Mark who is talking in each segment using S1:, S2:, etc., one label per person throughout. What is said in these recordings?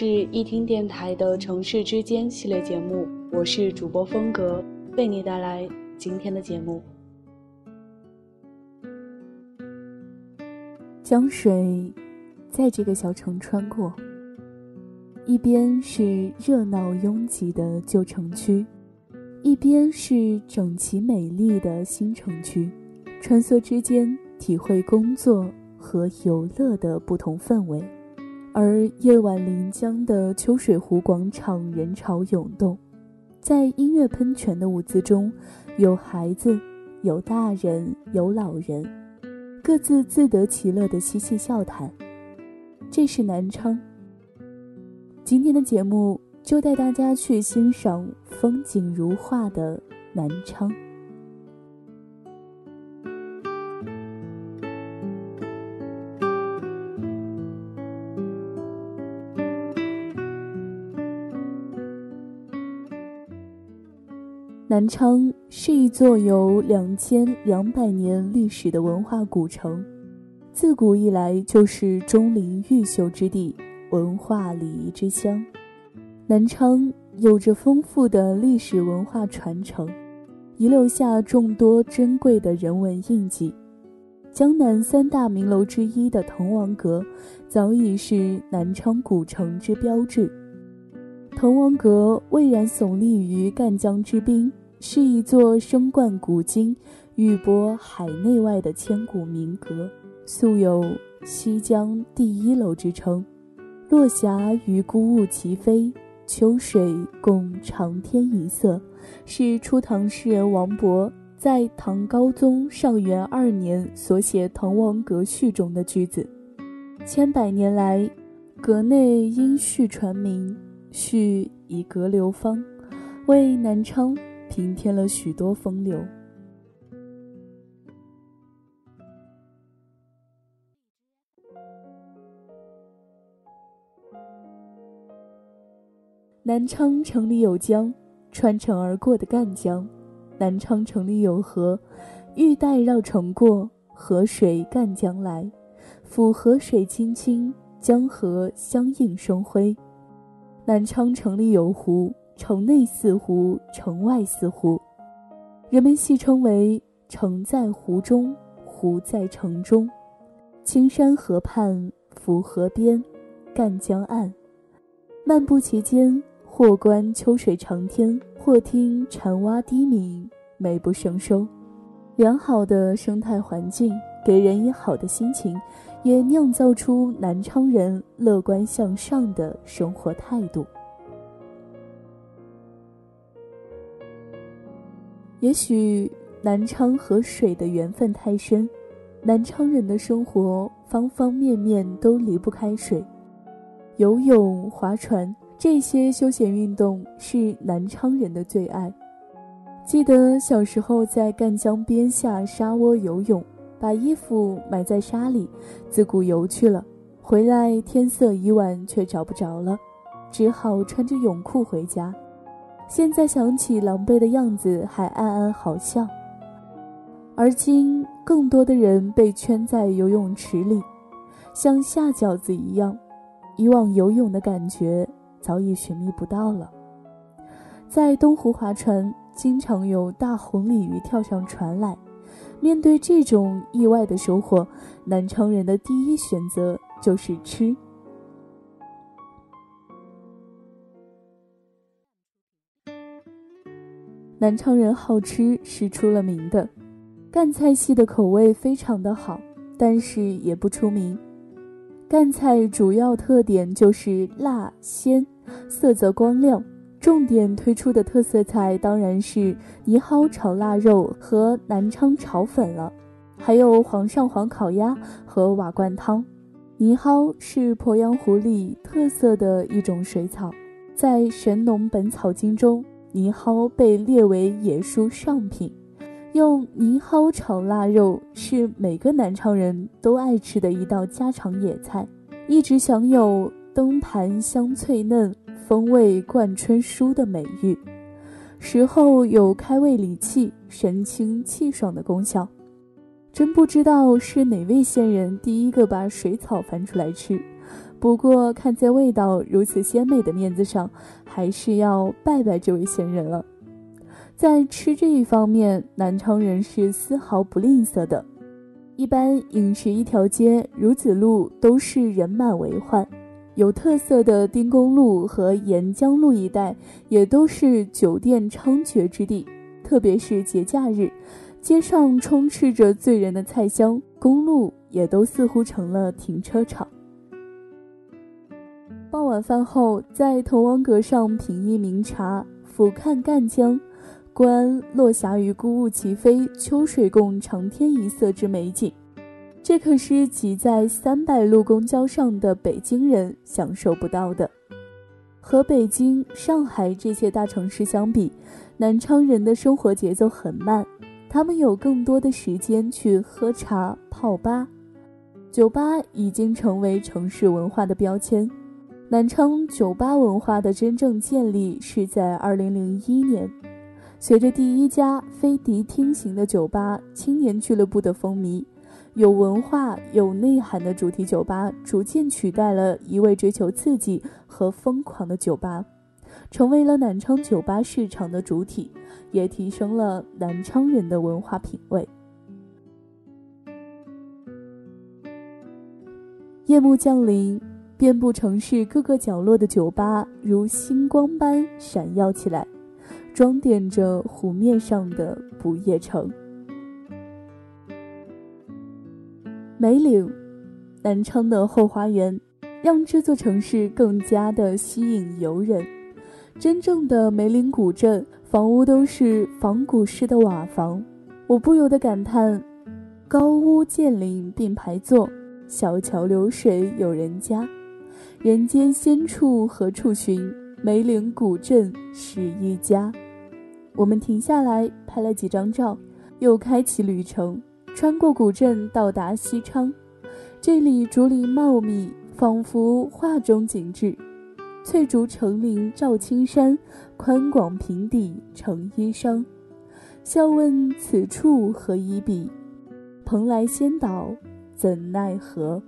S1: 是一听电台的城市之间系列节目，我是主播风格，为你带来今天的节目。
S2: 江水在这个小城穿过，一边是热闹拥挤的旧城区，一边是整齐美丽的新城区，穿梭之间，体会工作和游乐的不同氛围。而夜晚临江的秋水湖广场人潮涌动，在音乐喷泉的舞姿中，有孩子，有大人，有老人，各自自得其乐的嬉戏笑谈。这是南昌。今天的节目就带大家去欣赏风景如画的南昌。南昌是一座有两千两百年历史的文化古城，自古以来就是钟灵毓秀之地、文化礼仪之乡。南昌有着丰富的历史文化传承，遗留下众多珍贵的人文印记。江南三大名楼之一的滕王阁，早已是南昌古城之标志。滕王阁巍然耸立于赣江之滨。是一座声冠古今、誉播海内外的千古名阁，素有“西江第一楼”之称。落霞与孤鹜齐飞，秋水共长天一色，是初唐诗人王勃在唐高宗上元二年所写《滕王阁序》中的句子。千百年来，阁内因序传名，序以阁流芳，为南昌。平添了许多风流。南昌城里有江，穿城而过的赣江；南昌城里有河，玉带绕城过，河水赣江来，抚河水清清，江河相映生辉。南昌城里有湖。城内四湖，城外四湖，人们戏称为“城在湖中，湖在城中”。青山河畔，抚河边，赣江岸，漫步其间，或观秋水长天，或听蝉蛙低鸣，美不胜收。良好的生态环境给人以好的心情，也酿造出南昌人乐观向上的生活态度。也许南昌和水的缘分太深，南昌人的生活方方面面都离不开水。游泳、划船这些休闲运动是南昌人的最爱。记得小时候在赣江边下沙窝游泳，把衣服埋在沙里，自古游去了，回来天色已晚，却找不着了，只好穿着泳裤回家。现在想起狼狈的样子，还暗暗好笑。而今，更多的人被圈在游泳池里，像下饺子一样。以往游泳的感觉早已寻觅不到了。在东湖划船，经常有大红鲤鱼跳上船来。面对这种意外的收获，南昌人的第一选择就是吃。南昌人好吃是出了名的，赣菜系的口味非常的好，但是也不出名。赣菜主要特点就是辣鲜，色泽光亮。重点推出的特色菜当然是泥蒿炒腊肉和南昌炒粉了。还有黄上黄烤鸭和瓦罐汤。泥蒿是鄱阳湖里特色的一种水草，在《神农本草经》中，泥蒿被列为野蔬上品。用泥蒿炒腊肉是每个南昌人都爱吃的一道家常野菜，一直享有“灯盘香脆嫩，风味贯春蔬”的美誉。食后有开胃理气、神清气爽的功效。真不知道是哪位仙人第一个把水草翻出来吃，不过看在味道如此鲜美的面子上，还是要拜拜这位仙人了。在吃这一方面，南昌人是丝毫不吝啬的。一般饮食一条街，孺子路都是人满为患。有特色的丁公路和沿江路一带，也都是酒店猖獗之地，特别是节假日。街上充斥着醉人的菜香，公路也都似乎成了停车场。傍晚饭后，在滕王阁上品一茗茶，俯瞰赣江，观落霞与孤鹜齐飞，秋水共长天一色之美景，这可是挤在三百路公交上的北京人享受不到的。和北京、上海这些大城市相比，南昌人的生活节奏很慢。他们有更多的时间去喝茶、泡吧，酒吧已经成为城市文化的标签。南昌酒吧文化的真正建立是在2001年，随着第一家非迪厅型的酒吧“青年俱乐部”的风靡，有文化、有内涵的主题酒吧逐渐取代了一味追求刺激和疯狂的酒吧。成为了南昌酒吧市场的主体，也提升了南昌人的文化品味。夜幕降临，遍布城市各个角落的酒吧如星光般闪耀起来，装点着湖面上的不夜城。梅岭，南昌的后花园，让这座城市更加的吸引游人。真正的梅岭古镇，房屋都是仿古式的瓦房，我不由得感叹：高屋建瓴并排坐，小桥流水有人家。人间仙处何处寻？梅岭古镇是一家。我们停下来拍了几张照，又开启旅程，穿过古镇到达西昌。这里竹林茂密，仿佛画中景致。翠竹成林照青山，宽广平地成衣裳。笑问此处何以比？蓬莱仙岛怎奈何？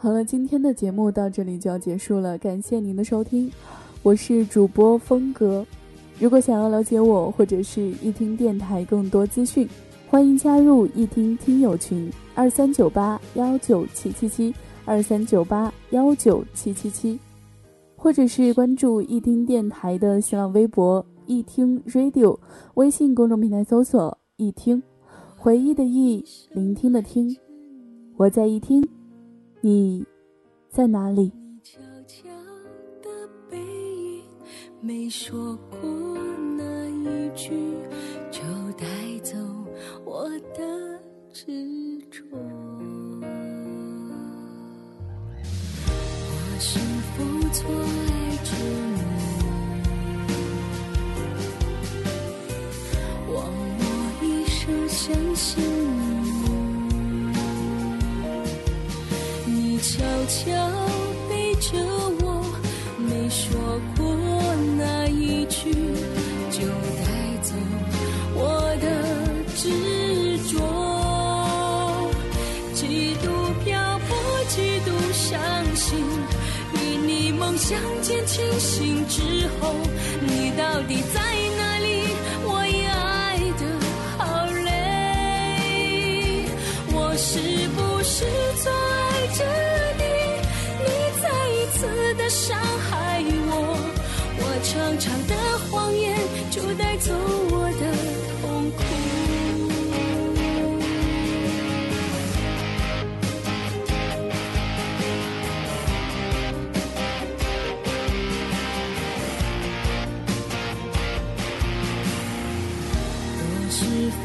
S2: 好了，今天的节目到这里就要结束了，感谢您的收听，我是主播风格。如果想要了解我或者是一听电台更多资讯，欢迎加入一听听友群二三九八幺九七七七二三九八幺九七七七，或者是关注一听电台的新浪微博一听 radio，微信公众平台搜索一听，回忆的忆，聆听的听，我在一听。你在哪里？
S3: 悄悄的背影，没说过那一句，就带走我的执着。我是否错悄悄背着我，没说过那一句，就带走我的执着。几度漂泊，几度伤心，与你梦想渐清醒之后，你到底在哪里？我也爱得好累，我是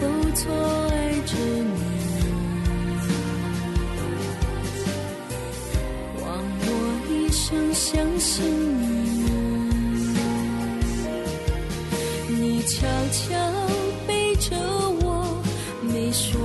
S3: 都错爱着你？枉我一生相信你，你悄悄背着我，没说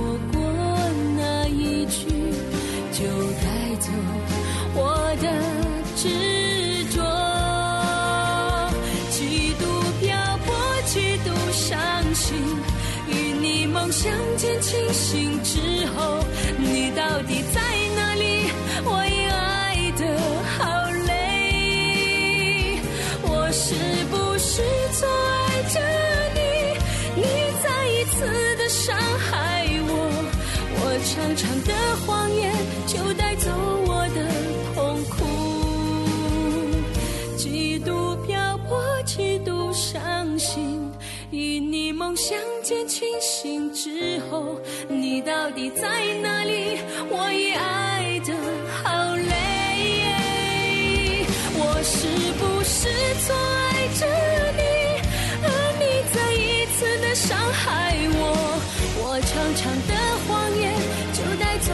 S3: 相见清醒之后，你到底在哪里？我已爱得好累。我是不是错爱着你？你再一次的伤害我，我长长的谎言就带走我的痛苦。几度漂泊，几度伤心，与你梦想见清醒之后，你到底在哪里？我已爱得好累。我是不是错爱着你？而你再一次的伤害我，我长长的谎言就带走